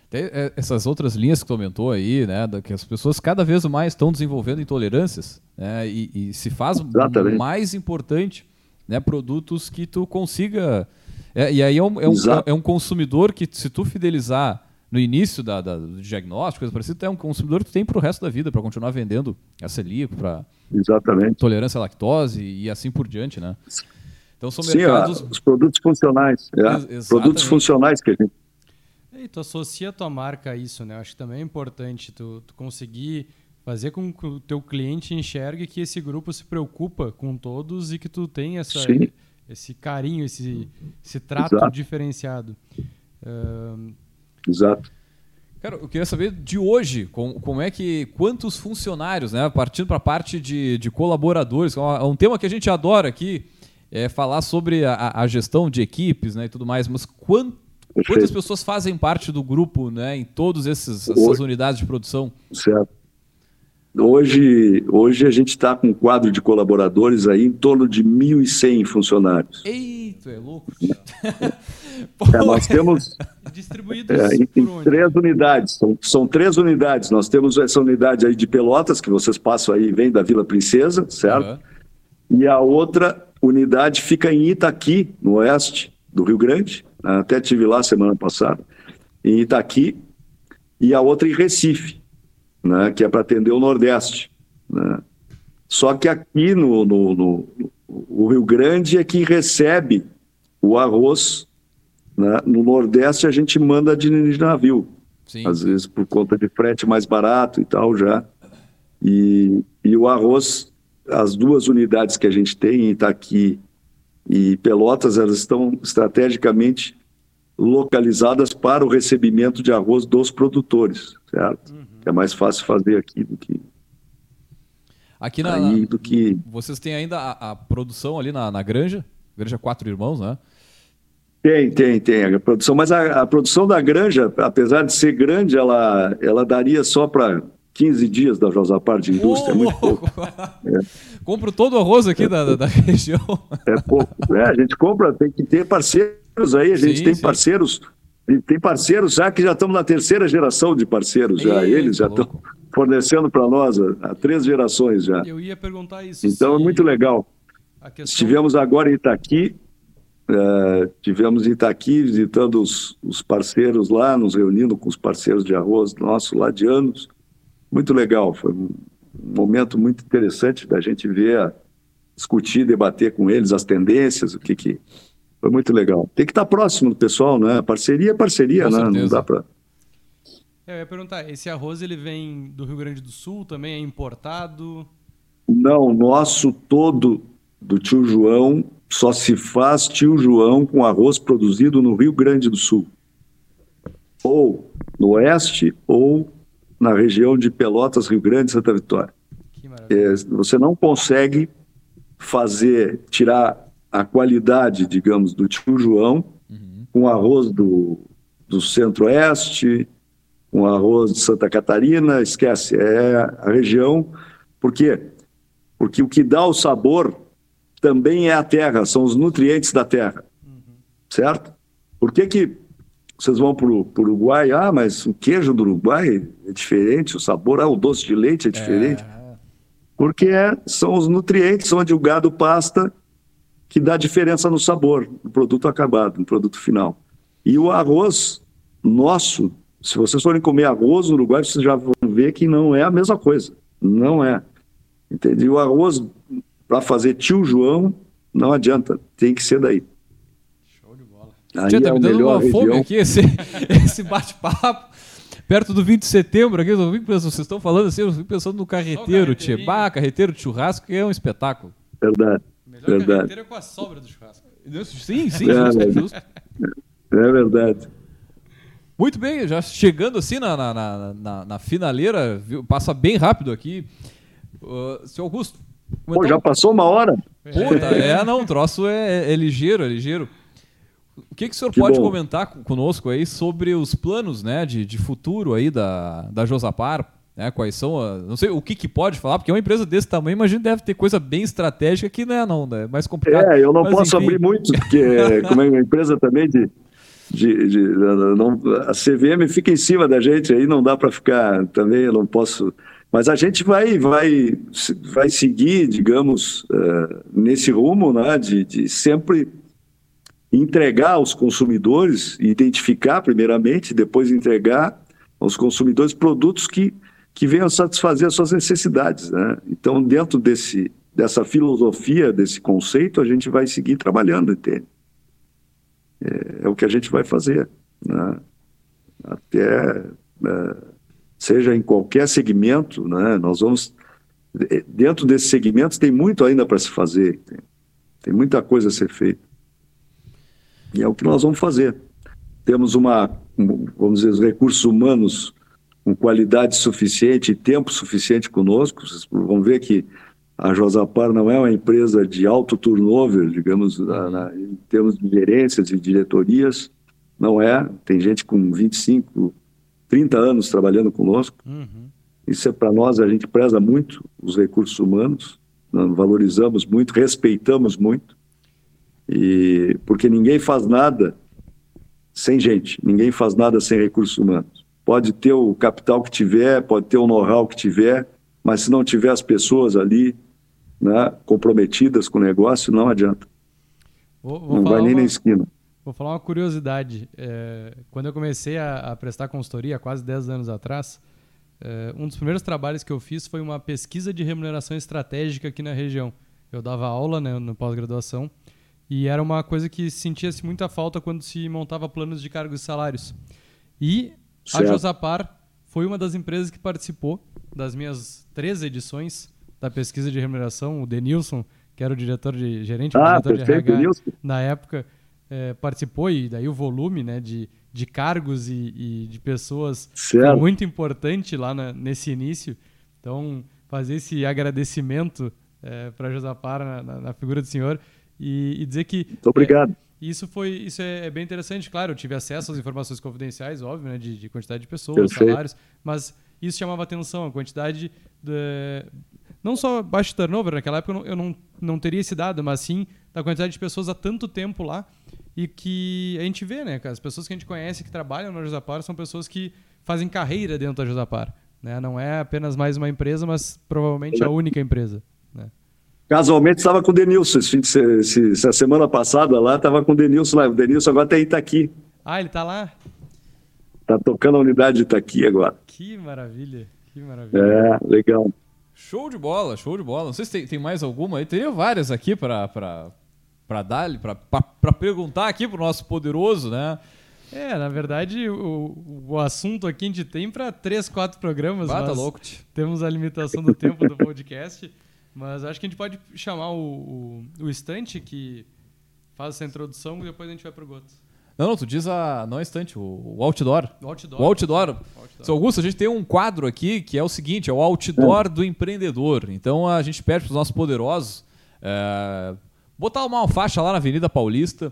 Tem é, essas outras linhas que tu comentou aí, né, que as pessoas cada vez mais estão desenvolvendo intolerâncias, né, e, e se faz Exatamente. mais importante, né, produtos que tu consiga, é, e aí é um, é, um, é um, consumidor que se tu fidelizar no início da, da, do diagnóstico, coisa parecida, é um consumidor que tu tem para o resto da vida, para continuar vendendo a celíaco, para tolerância à lactose e assim por diante, né? Então são Sim, mercados... os produtos funcionais. É. Produtos funcionais que a gente. E tu associa a tua marca a isso, né? Acho que também é importante tu, tu conseguir fazer com que o teu cliente enxergue que esse grupo se preocupa com todos e que tu tem essa, esse carinho, esse, esse trato Exato. diferenciado. Uh... Exato. Cara, eu queria saber de hoje, com, como é que. Quantos funcionários, né? Partindo para a parte de, de colaboradores, é um tema que a gente adora aqui, é falar sobre a, a gestão de equipes né, e tudo mais, mas quanto, quantas pessoas fazem parte do grupo né, em todas essas unidades de produção? Certo. Hoje, hoje a gente está com um quadro de colaboradores aí em torno de 1.100 funcionários. Eita, é louco. é, nós temos distribuídos é, em, em três unidades. São, são, três unidades. Nós temos essa unidade aí de Pelotas, que vocês passam aí, vem da Vila Princesa, certo? Uhum. E a outra unidade fica em Itaqui, no oeste do Rio Grande. Até tive lá semana passada. Em Itaqui. E a outra em Recife né, que é para atender o Nordeste. Né? Só que aqui no, no, no, o Rio Grande é quem recebe o arroz. Né? No Nordeste a gente manda de navio, Sim. às vezes por conta de frete mais barato e tal já. E, e o arroz, as duas unidades que a gente tem, Itaqui e Pelotas, elas estão estrategicamente localizadas para o recebimento de arroz dos produtores, certo? Uhum. É mais fácil fazer aqui do que aqui na, aí, do que vocês têm ainda a, a produção ali na, na, granja? Granja quatro irmãos né? Tem tem tem a produção mas a, a produção da granja apesar de ser grande ela ela daria só para 15 dias da Josapar de indústria, oh, é muito pouco. É. Compro todo o arroz aqui da, da, da, região. É pouco. É, a gente compra, tem que ter parceiros aí, a gente sim, tem sim. parceiros tem parceiros já que já estamos na terceira geração de parceiros, já. Eles já estão fornecendo para nós há, três gerações já. Eu ia perguntar isso. Então é muito legal. Questão... Estivemos agora em Itaqui, uh, tivemos em Itaqui visitando os, os, parceiros lá, nos reunindo com os parceiros de arroz nossos lá de anos. Muito legal, foi um momento muito interessante da gente ver, discutir, debater com eles as tendências, o que que foi muito legal. Tem que estar próximo do pessoal, né? Parceria é parceria, Com né? Certeza. Não dá para. É, eu ia perguntar, esse arroz ele vem do Rio Grande do Sul também? É importado? Não, nosso todo do tio João só se faz tio João com arroz produzido no Rio Grande do Sul. Ou no oeste, ou na região de Pelotas, Rio Grande e Santa Vitória. É, você não consegue fazer, tirar a qualidade, digamos, do tio João, uhum. com arroz do, do centro-oeste, com arroz de Santa Catarina, esquece, é a região. Por quê? Porque o que dá o sabor também é a terra, são os nutrientes da terra, uhum. certo? Por que que vocês vão para o Uruguai? Ah, mas o queijo do Uruguai é diferente, o sabor, ah, o doce de leite é diferente. É... Porque é, são os nutrientes onde o gado pasta que dá diferença no sabor, no produto acabado, no produto final. E o arroz nosso, se vocês forem comer arroz no Uruguai, vocês já vão ver que não é a mesma coisa. Não é. Entende? O arroz, para fazer tio João, não adianta. Tem que ser daí. Show de bola. Aí Tia, tá é me dando uma região. fome aqui esse, esse bate-papo. Perto do 20 de setembro, aqui, eu pensando, vocês estão falando assim, eu fico pensando no carreteiro, Tia. Bah, carreteiro de churrasco, que é um espetáculo. Verdade. Melhor verdade. que a com a sobra do churrasco. Sim, sim, é, justo, justo. É verdade. Muito bem, já chegando assim na, na, na, na, na finaleira, viu? passa bem rápido aqui. Uh, seu Augusto. Pô, já passou uma hora? Puta, é, não, o troço é, é ligeiro, é ligeiro. O que, que o senhor que pode bom. comentar conosco aí sobre os planos né, de, de futuro aí da, da Josapar né? Quais são, a, não sei o que, que pode falar, porque é uma empresa desse tamanho, imagino deve ter coisa bem estratégica que não é, não, né? é mais complicado. É, eu não posso enfim. abrir muito, porque como é uma empresa também de, de, de não, a CVM fica em cima da gente, aí não dá para ficar também, eu não posso. Mas a gente vai, vai, vai seguir, digamos, uh, nesse rumo, né, de, de sempre entregar aos consumidores, identificar primeiramente, depois entregar aos consumidores produtos que que venham satisfazer as suas necessidades. Né? Então, dentro desse, dessa filosofia, desse conceito, a gente vai seguir trabalhando, entende? É, é o que a gente vai fazer. Né? Até é, seja em qualquer segmento, né? Nós vamos dentro desses segmentos tem muito ainda para se fazer, tem, muita coisa a ser feita. E é o que nós vamos fazer. Temos uma, vamos dizer, os recursos humanos com qualidade suficiente e tempo suficiente conosco. Vocês vão ver que a Josapar não é uma empresa de alto turnover, digamos, na, na, em termos de gerências e diretorias. Não é. Tem gente com 25, 30 anos trabalhando conosco. Uhum. Isso é para nós, a gente preza muito os recursos humanos, valorizamos muito, respeitamos muito. E porque ninguém faz nada sem gente, ninguém faz nada sem recursos humanos. Pode ter o capital que tiver, pode ter o know-how que tiver, mas se não tiver as pessoas ali, né, comprometidas com o negócio, não adianta. Vou, vou não vai nem uma, na esquina. Vou falar uma curiosidade. É, quando eu comecei a, a, prestar consultoria, quase 10 anos atrás, é, um dos primeiros trabalhos que eu fiz foi uma pesquisa de remuneração estratégica aqui na região. Eu dava aula né, no pós-graduação e era uma coisa que sentia-se muita falta quando se montava planos de cargos e salários. E certo. a Josapar foi uma das empresas que participou das minhas três edições da pesquisa de remuneração, o Denilson, que era o diretor de gerente, ah, diretor perfeito, de RH na época, é, participou e daí o volume né, de, de cargos e, e de pessoas certo. foi muito importante lá na, nesse início. Então, fazer esse agradecimento é, para Josapar na, na, na, figura do senhor e, e dizer que... Muito obrigado. É, isso foi isso é, é, bem interessante, claro. Eu tive acesso às informações confidenciais, óbvio, né, de, de quantidade de pessoas, Perfeito. salários, mas isso chamava atenção, a quantidade de, não só baixo turnover, naquela época eu, não, eu não, não teria esse dado, mas sim da quantidade de pessoas há tanto tempo lá e que a gente vê, né, as pessoas que a gente conhece que trabalham na Josapar são pessoas que fazem carreira dentro da Josapar. Né? Não é apenas mais uma empresa, mas provavelmente a única empresa. Casualmente estava com o Denilson, esse, esse, essa semana passada lá, estava com o Denilson lá. O Denilson agora está em Itaqui. Ah, ele está lá? Está tocando a unidade de Itaqui agora. Que maravilha, que maravilha. É, legal. Show de bola, show de bola. Não sei se tem, tem mais alguma aí. Teria várias aqui para para dar, para perguntar aqui pro nosso poderoso, né? É, na verdade, o, o assunto aqui a gente tem para três, quatro programas. Bata louco. Temos a limitação do tempo do podcast. Mas acho que a gente pode chamar o, o, o estante que faz essa introdução e depois a gente vai pro Goto. Não, não, tu diz a. Não a estante, o, o outdoor. O outdoor. O outdoor. outdoor. Seu Augusto, a gente tem um quadro aqui que é o seguinte: é o outdoor é. do empreendedor. Então a gente pede para os nossos poderosos é, botar uma faixa lá na Avenida Paulista.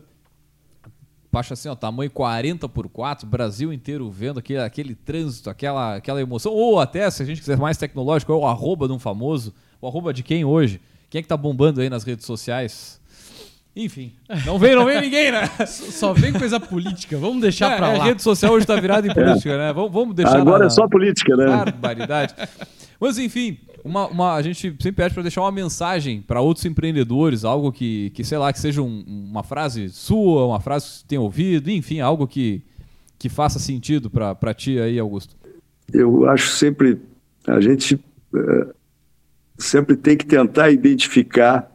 Faixa assim, ó, tamanho 40 por 4, Brasil inteiro vendo aquele, aquele trânsito, aquela, aquela emoção. Ou até, se a gente quiser mais tecnológico, é o arroba de um famoso. O arroba de quem hoje? Quem é que tá bombando aí nas redes sociais? Enfim, não vem, não vem ninguém, né? Só vem coisa política, vamos deixar é, pra lá. A rede social hoje tá virada em política, né? Vamos, vamos deixar Agora na, é só política, né? Barbaridade. Mas enfim, uma, uma, a gente sempre pede para deixar uma mensagem para outros empreendedores, algo que, que sei lá, que seja um, uma frase sua, uma frase que você tenha ouvido, enfim, algo que, que faça sentido para ti aí, Augusto. Eu acho sempre, a gente é, sempre tem que tentar identificar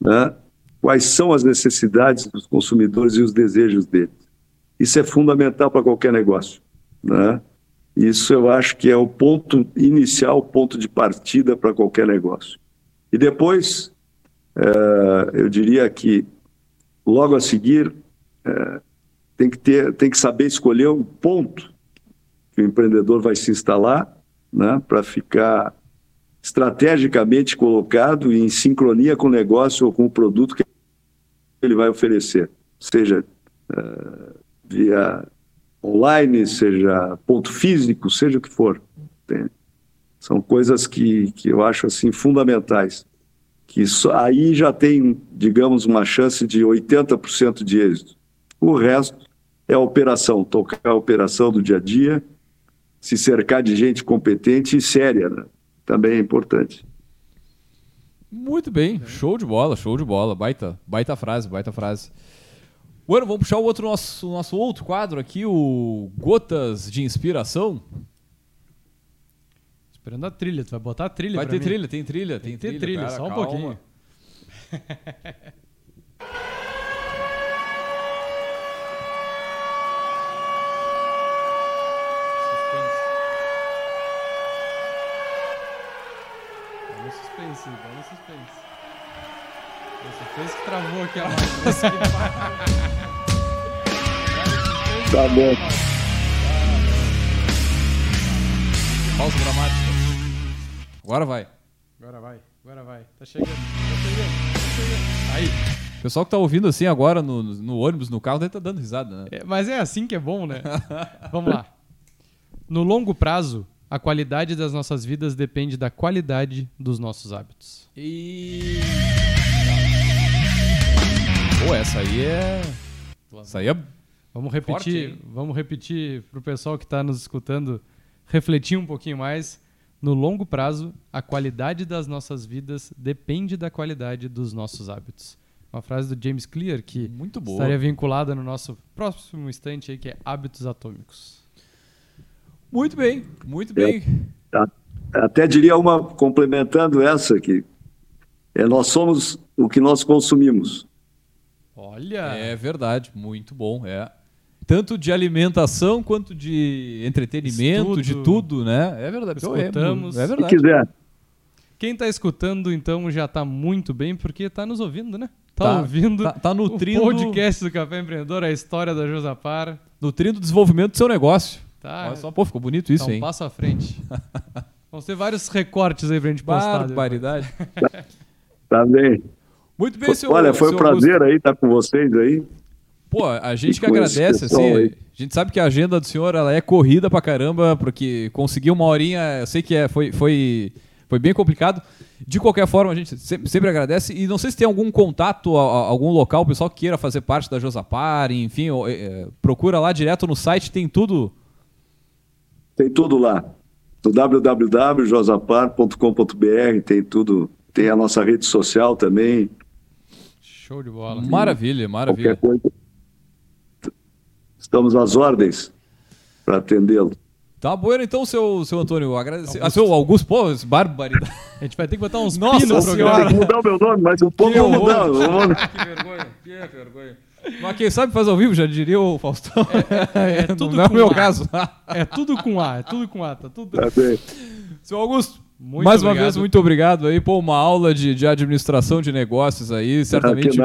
né, quais são as necessidades dos consumidores e os desejos deles. Isso é fundamental para qualquer negócio. Né? Isso eu acho que é o ponto inicial, o ponto de partida para qualquer negócio. E depois, é, eu diria que logo a seguir é, tem que ter, tem que saber escolher o ponto que o empreendedor vai se instalar, né, para ficar estrategicamente colocado em sincronia com o negócio ou com o produto que ele vai oferecer, seja uh, via online, seja ponto físico, seja o que for. Entende? São coisas que, que eu acho assim fundamentais. Que só, aí já tem, digamos, uma chance de 80% de êxito. O resto é a operação, tocar a operação do dia a dia, se cercar de gente competente e séria, né? Também é importante. Muito bem, show de bola, show de bola. Baita, baita frase, baita frase. Bueno, vamos puxar o outro nosso, nosso outro quadro aqui, o Gotas de Inspiração. Esperando a trilha, tu vai botar a trilha Vai ter mim. trilha, tem trilha, tem, tem trilha. trilha cara, só um calma. pouquinho. suspense, bola suspense. Você suspense que travou aqui a live. Né? tá bom. Pausa dramática. Agora vai. Agora vai, agora vai. Tá chegando, tá chegando, tá chegando. Aí. O pessoal que tá ouvindo assim agora no, no ônibus, no carro, deve tá dando risada, né? É, mas é assim que é bom, né? Vamos lá. No longo prazo, a qualidade das nossas vidas depende da qualidade dos nossos hábitos. E. Pô, essa aí é. Essa aí é. Vamos repetir, Forte, vamos repetir pro pessoal que está nos escutando refletir um pouquinho mais. No longo prazo, a qualidade das nossas vidas depende da qualidade dos nossos hábitos. Uma frase do James Clear que Muito boa. estaria vinculada no nosso próximo instante aí, que é hábitos atômicos. Muito bem, muito bem. É, até diria uma complementando essa que é, nós somos o que nós consumimos. Olha, é verdade, muito bom, é tanto de alimentação quanto de entretenimento, Estudo. de tudo, né? É verdade. Escutamos. É, verdade. Se quiser. Quem está escutando, então, já está muito bem, porque está nos ouvindo, né? Tá, tá ouvindo tá, tá nutrindo... o podcast do Café Empreendedor, a história da Josapar. Nutrindo o desenvolvimento do seu negócio. Tá. Olha só, pô, ficou bonito isso, tá um hein? passo à frente. Vão ser vários recortes aí pra gente postar. Barbaridade. tá bem. Muito bem, senhor. Olha, foi um prazer Augusto. aí estar com vocês aí. Pô, a gente que agradece, assim. Aí. A gente sabe que a agenda do senhor ela é corrida pra caramba, porque conseguir uma horinha, eu sei que é, foi, foi, foi bem complicado. De qualquer forma, a gente sempre, sempre agradece. E não sei se tem algum contato, algum local, o pessoal que queira fazer parte da Josapar, enfim, é, procura lá direto no site, tem tudo. Tem tudo lá. No www.josapar.com.br tem tudo. Tem a nossa rede social também. Show de bola. Maravilha, maravilha. Qualquer coisa Estamos às ordens para atendê-lo. Tá bueno então, seu, seu Antônio. Agradecer. Ah, seu Augusto, pô, barbaridade. A gente vai ter que botar uns Nossa no programa. Tem que mudar o meu nome, mas um pouco vou mudar. que vergonha, que vergonha. Mas quem sabe faz ao vivo, já diria o Faustão. É, é, é tudo Não é o meu a. caso. É tudo com A, é tudo com A, tá tudo. Tá bem. Seu Augusto, muito Mais obrigado. uma vez, muito obrigado aí. Pô, uma aula de, de administração de negócios aí. Certamente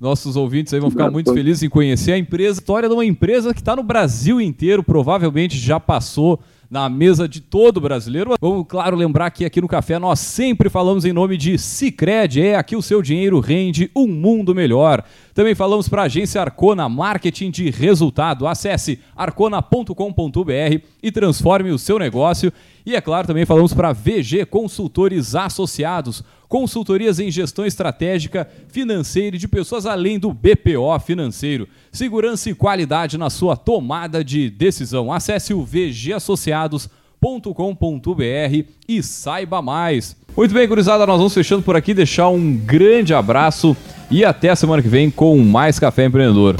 nossos ouvintes aí vão ficar muito felizes em conhecer a empresa. História de uma empresa que está no Brasil inteiro, provavelmente já passou na mesa de todo brasileiro. Vamos, claro, lembrar que aqui no Café nós sempre falamos em nome de Cicred. É, aqui o seu dinheiro rende um mundo melhor. Também falamos para a agência Arcona Marketing de Resultado. Acesse arcona.com.br e transforme o seu negócio. E é claro, também falamos para VG Consultores Associados, consultorias em gestão estratégica, financeira e de pessoas além do BPO financeiro. Segurança e qualidade na sua tomada de decisão. Acesse o vgassociados.com.br e saiba mais. Muito bem, gurizada, nós vamos fechando por aqui, deixar um grande abraço e até a semana que vem com mais Café Empreendedor.